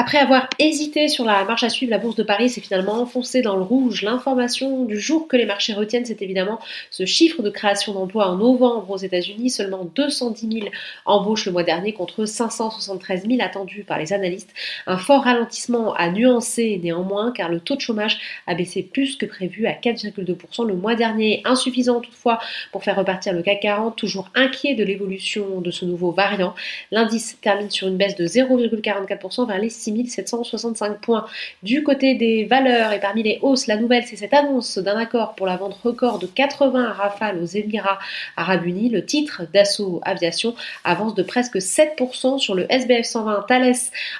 Après avoir hésité sur la marche à suivre, la bourse de Paris s'est finalement enfoncée dans le rouge. L'information du jour que les marchés retiennent, c'est évidemment ce chiffre de création d'emplois en novembre aux États-Unis. Seulement 210 000 embauches le mois dernier contre 573 000 attendus par les analystes. Un fort ralentissement à nuancer néanmoins car le taux de chômage a baissé plus que prévu à 4,2% le mois dernier. Insuffisant toutefois pour faire repartir le CAC 40, toujours inquiet de l'évolution de ce nouveau variant. L'indice termine sur une baisse de 0,44% vers les 6765 points. Du côté des valeurs et parmi les hausses, la nouvelle, c'est cette annonce d'un accord pour la vente record de 80 rafales aux Émirats arabes unis. Le titre d'assaut aviation avance de presque 7% sur le SBF 120. Thales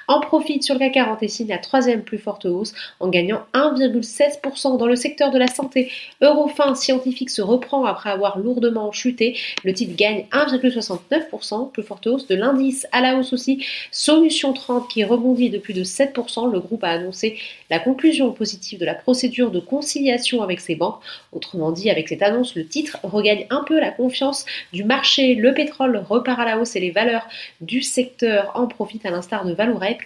en profite sur le CAC 40 et signe la troisième plus forte hausse en gagnant 1,16% dans le secteur de la santé. Eurofin scientifique se reprend après avoir lourdement chuté. Le titre gagne 1,69%, plus forte hausse de l'indice à la hausse aussi. Solution 30 qui rebondit de plus de 7%, le groupe a annoncé la conclusion positive de la procédure de conciliation avec ses banques. Autrement dit, avec cette annonce, le titre regagne un peu la confiance du marché. Le pétrole repart à la hausse et les valeurs du secteur en profitent à l'instar de Valorec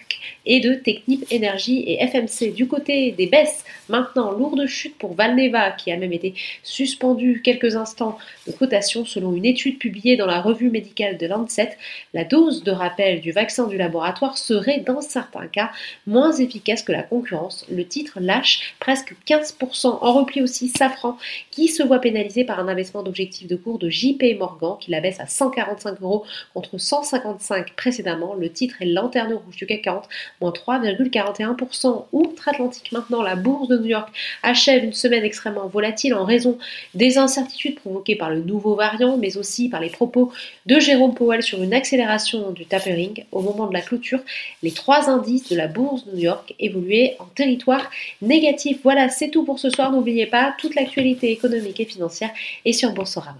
et de Technip Energy et FMC. Du côté des baisses, maintenant, lourde chute pour Valneva qui a même été suspendu quelques instants de cotation selon une étude publiée dans la revue médicale de Lancet. La dose de rappel du vaccin du laboratoire serait dans certains un cas moins efficace que la concurrence. Le titre lâche presque 15%. En repli aussi Safran qui se voit pénalisé par un abaissement d'objectif de cours de JP Morgan qui la baisse à 145 euros contre 155 précédemment. Le titre est lanterne rouge du CAC 40, moins 3,41%. Outre-Atlantique maintenant, la bourse de New York achève une semaine extrêmement volatile en raison des incertitudes provoquées par le nouveau variant, mais aussi par les propos de Jérôme Powell sur une accélération du tapering. Au moment de la clôture, les trois indices de la bourse de New York évoluer en territoire négatif. Voilà, c'est tout pour ce soir. N'oubliez pas, toute l'actualité économique et financière est sur Boursorama.